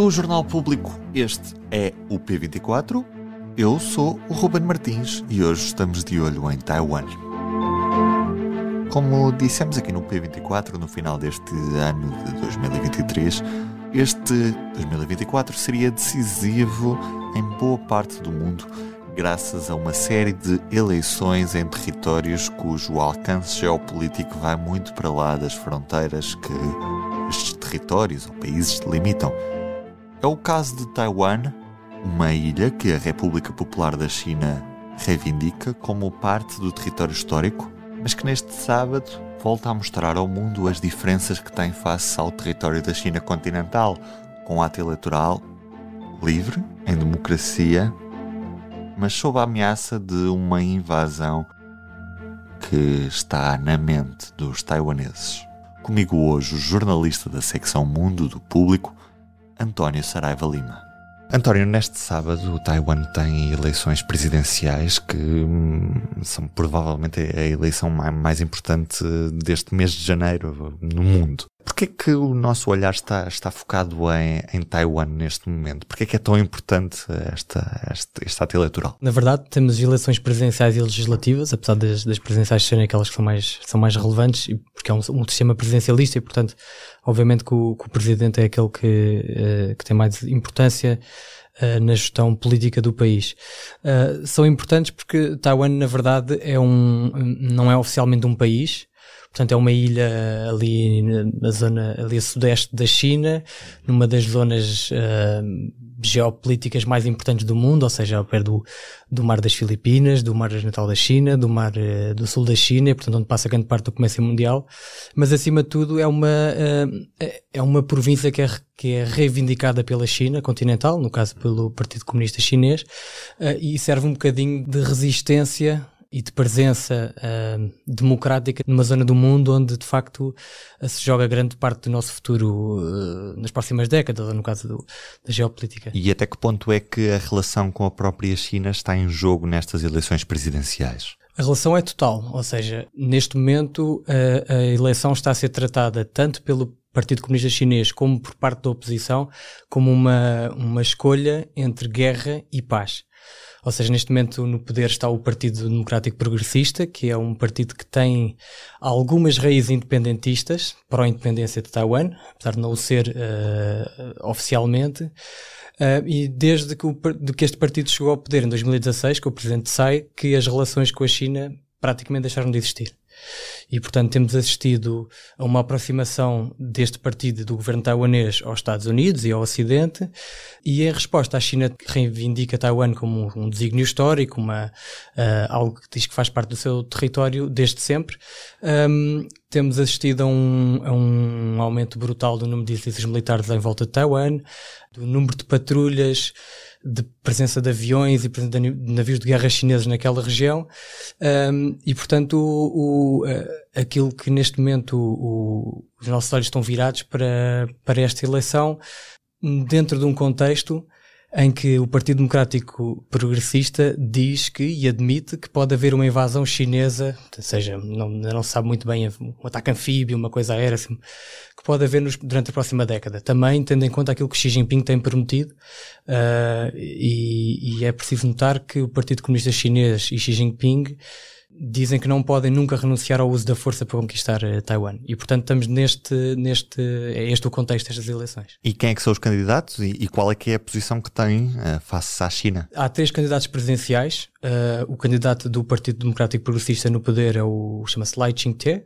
Do Jornal Público, este é o P24. Eu sou o Ruben Martins e hoje estamos de olho em Taiwan. Como dissemos aqui no P24, no final deste ano de 2023, este 2024 seria decisivo em boa parte do mundo graças a uma série de eleições em territórios cujo alcance geopolítico vai muito para lá das fronteiras que estes territórios ou países delimitam. É o caso de Taiwan, uma ilha que a República Popular da China reivindica como parte do território histórico, mas que neste sábado volta a mostrar ao mundo as diferenças que tem face ao território da China continental, com ato eleitoral livre, em democracia mas sob a ameaça de uma invasão que está na mente dos taiwaneses. Comigo hoje o jornalista da secção Mundo do Público, António Saraiva Lima. António, neste sábado o Taiwan tem eleições presidenciais que hum, são provavelmente a eleição mais importante deste mês de janeiro no mundo. Porquê que o nosso olhar está, está focado em, em Taiwan neste momento? Porquê que é tão importante esta, esta, este ato eleitoral? Na verdade, temos eleições presidenciais e legislativas, apesar das, das presidenciais serem aquelas que são mais, são mais relevantes, porque é um, um sistema presidencialista e, portanto, obviamente que o, que o presidente é aquele que, uh, que tem mais importância uh, na gestão política do país. Uh, são importantes porque Taiwan, na verdade, é um, não é oficialmente um país, Portanto, é uma ilha ali na zona, ali a sudeste da China, numa das zonas uh, geopolíticas mais importantes do mundo, ou seja, ao pé do, do Mar das Filipinas, do Mar Natal da China, do Mar uh, do Sul da China, portanto, onde passa grande parte do comércio mundial. Mas, acima de tudo, é uma, uh, é uma província que é, que é reivindicada pela China continental, no caso pelo Partido Comunista Chinês, e serve um bocadinho de resistência e de presença uh, democrática numa zona do mundo onde de facto uh, se joga grande parte do nosso futuro uh, nas próximas décadas, ou no caso do, da geopolítica. E até que ponto é que a relação com a própria China está em jogo nestas eleições presidenciais? A relação é total, ou seja, neste momento a, a eleição está a ser tratada tanto pelo Partido Comunista Chinês como por parte da oposição como uma, uma escolha entre guerra e paz. Ou seja, neste momento no poder está o Partido Democrático Progressista, que é um partido que tem algumas raízes independentistas para a independência de Taiwan, apesar de não o ser uh, oficialmente. Uh, e desde que, o, de que este partido chegou ao poder em 2016, com o presidente Tsai, que as relações com a China praticamente deixaram de existir. E, portanto, temos assistido a uma aproximação deste partido do governo taiwanês aos Estados Unidos e ao Ocidente, e em resposta à China que reivindica Taiwan como um desígnio histórico, uma, uh, algo que diz que faz parte do seu território desde sempre, um, temos assistido a um, a um aumento brutal do número de exercícios militares em volta de Taiwan, do número de patrulhas, de presença de aviões e presença de navios de guerra chineses naquela região. Um, e portanto o, o, aquilo que neste momento o, os nossos olhos estão virados para, para esta eleição dentro de um contexto em que o Partido Democrático Progressista diz que e admite que pode haver uma invasão chinesa, ou seja, não, não se sabe muito bem, um ataque anfíbio, uma coisa aérea, assim, que pode haver nos, durante a próxima década. Também tendo em conta aquilo que Xi Jinping tem prometido, uh, e, e é preciso notar que o Partido Comunista Chinês e Xi Jinping dizem que não podem nunca renunciar ao uso da força para conquistar uh, Taiwan. E, portanto, estamos neste, neste, é este o contexto destas eleições. E quem é que são os candidatos e, e qual é que é a posição que têm uh, face à China? Há três candidatos presidenciais. Uh, o candidato do Partido Democrático Progressista no poder é o, chama-se Lai Ching-te,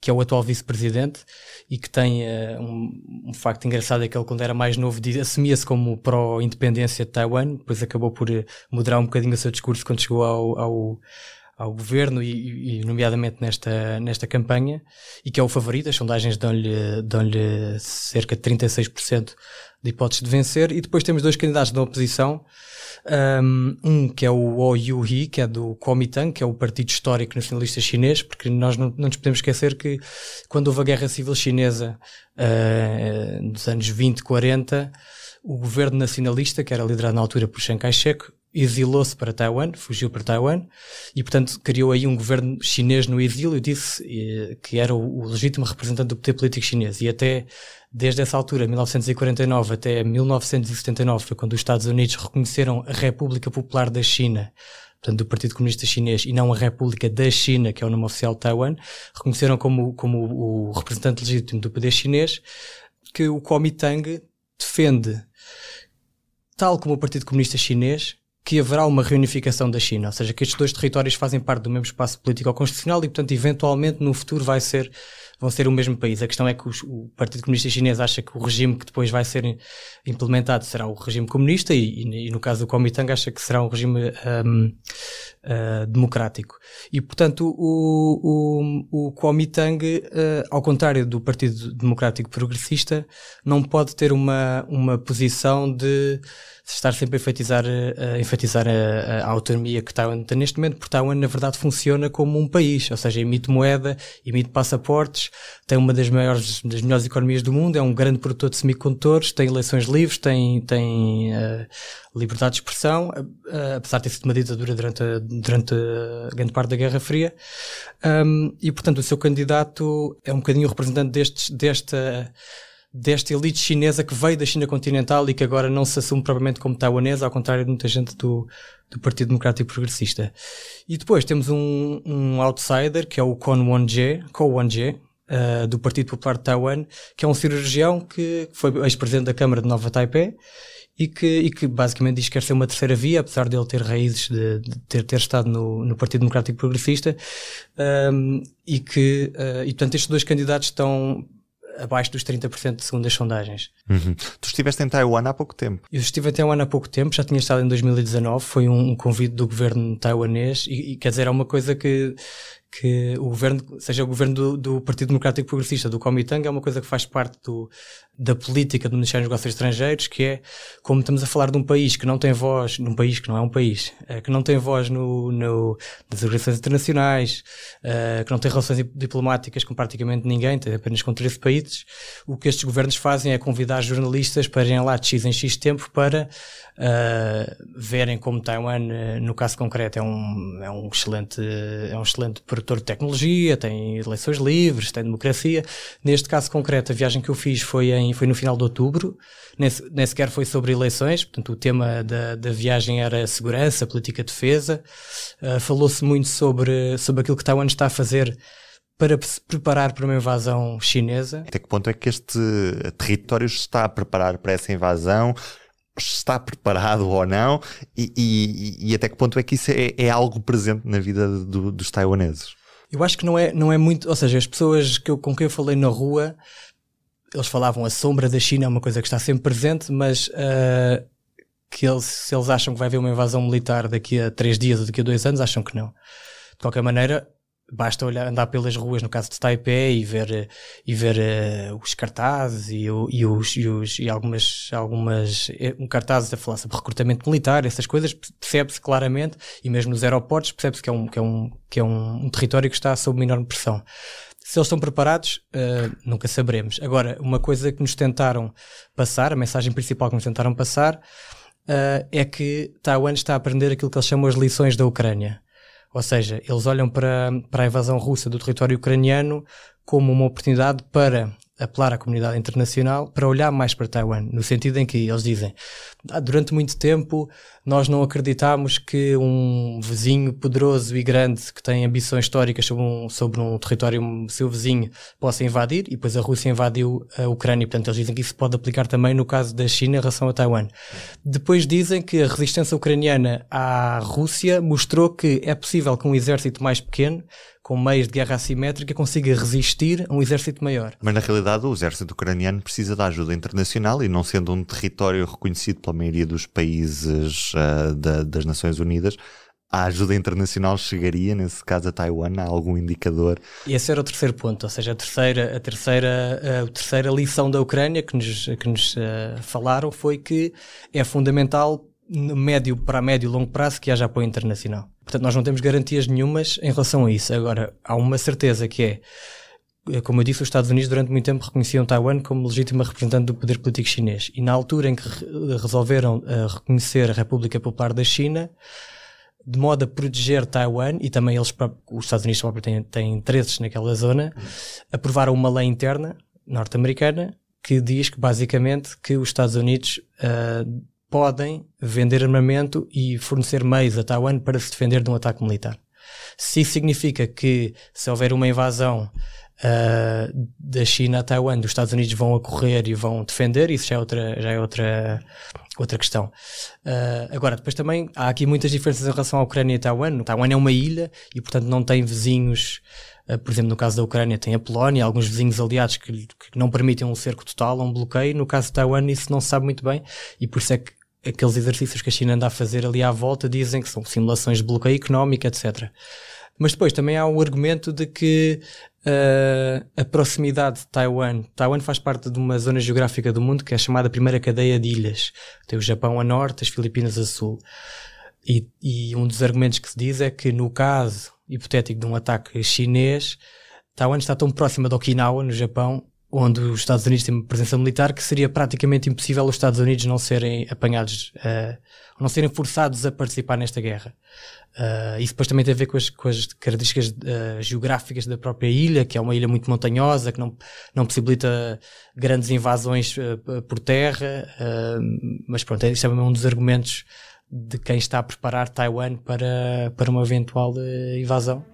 que é o atual vice-presidente e que tem uh, um, um, facto engraçado é que ele quando era mais novo assumia-se como pró-independência de Taiwan, depois acabou por moderar um bocadinho o seu discurso quando chegou ao, ao ao governo e, e, nomeadamente nesta, nesta campanha, e que é o favorito. As sondagens dão-lhe dão cerca de 36% de hipóteses de vencer. E depois temos dois candidatos da oposição. Um, que é o O Yu Hee, que é do Kuomintang, que é o Partido Histórico Nacionalista Chinês, porque nós não, não nos podemos esquecer que quando houve a Guerra Civil Chinesa uh, nos anos 20, 40, o governo nacionalista, que era liderado na altura por Chiang Kai-shek, exilou-se para Taiwan, fugiu para Taiwan e, portanto, criou aí um governo chinês no exílio, disse eh, que era o, o, legítimo representante do poder político chinês. E até, desde essa altura, 1949 até 1979, foi quando os Estados Unidos reconheceram a República Popular da China, portanto, do Partido Comunista Chinês, e não a República da China, que é o nome oficial de Taiwan, reconheceram como, como o representante legítimo do poder chinês, que o Kuomintang defende, tal como o Partido Comunista Chinês, que haverá uma reunificação da China, ou seja, que estes dois territórios fazem parte do mesmo espaço político constitucional e, portanto, eventualmente no futuro vai ser, vão ser o mesmo país. A questão é que os, o Partido Comunista Chinês acha que o regime que depois vai ser implementado será o regime comunista e, e, e no caso do Kuomintang acha que será um regime um, uh, democrático. E, portanto, o, o, o Kuomintang, uh, ao contrário do Partido Democrático Progressista, não pode ter uma, uma posição de estar sempre a enfatizar, a, enfatizar a, a, autonomia que Taiwan tem neste momento, porque Taiwan na verdade funciona como um país, ou seja, emite moeda, emite passaportes, tem uma das maiores, das melhores economias do mundo, é um grande produtor de semicondutores, tem eleições livres, tem, tem uh, liberdade de expressão, uh, apesar de ter sido uma ditadura durante a, durante a grande parte da Guerra Fria, um, e portanto o seu candidato é um bocadinho representante destes, desta desta elite chinesa que veio da China continental e que agora não se assume propriamente como taiwanesa, ao contrário de muita gente do, do Partido Democrático Progressista. E depois temos um, um outsider, que é o Kwon Won-je, Ko uh, do Partido Popular de Taiwan, que é um cirurgião que foi ex-presidente da Câmara de Nova Taipei e que, e que basicamente diz que quer ser uma terceira via, apesar de ele ter raízes de, de ter, ter estado no, no Partido Democrático Progressista, um, e que, uh, e portanto estes dois candidatos estão abaixo dos 30% segundo as sondagens. Uhum. Tu estiveste em Taiwan há pouco tempo. Eu estive em Taiwan há pouco tempo, já tinha estado em 2019, foi um, um convite do governo taiwanês e, e, quer dizer, é uma coisa que, que o governo, seja o governo do, do Partido Democrático Progressista, do Kuomintang, é uma coisa que faz parte do, da política do Ministério dos Negócios Estrangeiros, que é, como estamos a falar de um país que não tem voz, num país que não é um país, é, que não tem voz no, no, nas organizações internacionais, é, que não tem relações diplomáticas com praticamente ninguém, tem apenas com 13 países, o que estes governos fazem é convidar jornalistas para irem lá de X em X tempo para uh, verem como Taiwan, uh, no caso concreto, é um, é um excelente, é um excelente de tecnologia, tem eleições livres, tem democracia. Neste caso concreto, a viagem que eu fiz foi, em, foi no final de outubro, nem, nem sequer foi sobre eleições, portanto o tema da, da viagem era segurança, política de defesa. Uh, Falou-se muito sobre, sobre aquilo que Taiwan está a fazer para se preparar para uma invasão chinesa. Até que ponto é que este território está a preparar para essa invasão? Está preparado ou não e, e, e, até que ponto é que isso é, é algo presente na vida do, dos taiwaneses? Eu acho que não é, não é muito, ou seja, as pessoas que eu, com quem eu falei na rua, eles falavam a sombra da China é uma coisa que está sempre presente, mas uh, que eles, se eles acham que vai haver uma invasão militar daqui a três dias ou daqui a dois anos, acham que não. De qualquer maneira, basta olhar, andar pelas ruas, no caso de Taipei, e ver, e ver uh, os cartazes e, e, os, e, os, e algumas, algumas eh, um cartazes a falar sobre recrutamento militar, essas coisas, percebe-se claramente, e mesmo nos aeroportos, percebe-se que é, um, que é, um, que é um, um território que está sob uma enorme pressão. Se eles estão preparados, uh, nunca saberemos. Agora, uma coisa que nos tentaram passar, a mensagem principal que nos tentaram passar, uh, é que Taiwan está a aprender aquilo que eles chamam as lições da Ucrânia. Ou seja, eles olham para, para a invasão russa do território ucraniano como uma oportunidade para apelar à comunidade internacional para olhar mais para Taiwan, no sentido em que eles dizem ah, durante muito tempo nós não acreditámos que um vizinho poderoso e grande que tem ambições históricas sobre um, sobre um território seu vizinho possa invadir e depois a Rússia invadiu a Ucrânia, portanto eles dizem que isso pode aplicar também no caso da China em relação a Taiwan. Depois dizem que a resistência ucraniana à Rússia mostrou que é possível que um exército mais pequeno com meios de guerra assimétrica, consiga resistir a um exército maior. Mas na realidade o exército ucraniano precisa da ajuda internacional e não sendo um território reconhecido pela maioria dos países uh, da, das Nações Unidas, a ajuda internacional chegaria, nesse caso, a Taiwan? Há algum indicador? E esse era o terceiro ponto, ou seja, a terceira, a terceira, a terceira lição da Ucrânia que nos, que nos uh, falaram foi que é fundamental, no médio para médio e longo prazo, que haja apoio internacional. Portanto, nós não temos garantias nenhumas em relação a isso. Agora, há uma certeza que é eh, como eu disse, os Estados Unidos durante muito tempo reconheciam Taiwan como legítima representante do poder político chinês. E na altura em que resolveram uh, reconhecer a República Popular da China, de modo a proteger Taiwan, e também eles, os Estados Unidos próprios têm, têm interesses naquela zona, aprovaram uma lei interna norte-americana que diz que basicamente que os Estados Unidos uh, podem vender armamento e fornecer meios a Taiwan para se defender de um ataque militar. Se isso significa que se houver uma invasão uh, da China a Taiwan, dos Estados Unidos vão correr e vão defender, isso já é outra, já é outra, outra questão. Uh, agora, depois também há aqui muitas diferenças em relação à Ucrânia e Taiwan. Taiwan é uma ilha e, portanto, não tem vizinhos. Uh, por exemplo, no caso da Ucrânia tem a Polónia, alguns vizinhos aliados que, que não permitem um cerco total, um bloqueio. No caso de Taiwan isso não se sabe muito bem e por isso é que aqueles exercícios que a China anda a fazer ali à volta dizem que são simulações de bloqueio económico, etc. Mas depois também há o argumento de que uh, a proximidade de Taiwan. Taiwan faz parte de uma zona geográfica do mundo que é chamada primeira cadeia de ilhas. Tem o Japão a norte, as Filipinas a sul. E, e um dos argumentos que se diz é que no caso hipotético de um ataque chinês, Taiwan está tão próxima de Okinawa, no Japão, onde os Estados Unidos têm uma presença militar que seria praticamente impossível os Estados Unidos não serem apanhados, uh, não serem forçados a participar nesta guerra. Uh, isso depois também tem a ver com as, com as características uh, geográficas da própria ilha, que é uma ilha muito montanhosa, que não, não possibilita grandes invasões uh, por terra, mas pronto, isso é um dos argumentos de quem está a preparar Taiwan para, para uma eventual invasão.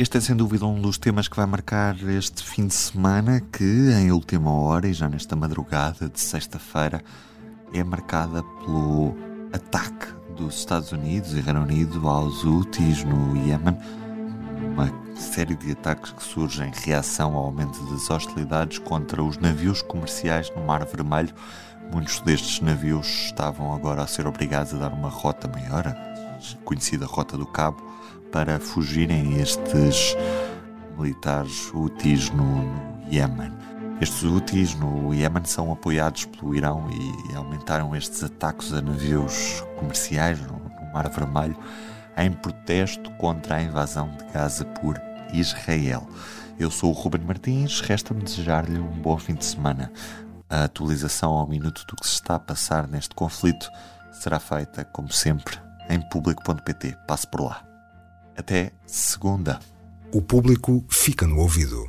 Este é sem dúvida um dos temas que vai marcar este fim de semana, que em última hora e já nesta madrugada de sexta-feira é marcada pelo ataque dos Estados Unidos e Reino Unido aos Houthis no Iémen, uma série de ataques que surgem em reação ao aumento das hostilidades contra os navios comerciais no Mar Vermelho. Muitos destes navios estavam agora a ser obrigados a dar uma rota maior, a conhecida Rota do Cabo, para fugirem estes militares Houthis no, no Iémen. Estes Houthis no Iémen são apoiados pelo Irão e aumentaram estes ataques a navios comerciais no, no Mar Vermelho em protesto contra a invasão de Gaza por Israel. Eu sou o Ruben Martins, resta-me desejar-lhe um bom fim de semana. A atualização ao minuto do que se está a passar neste conflito será feita, como sempre, em público.pt. Passe por lá. Até segunda. O público fica no ouvido.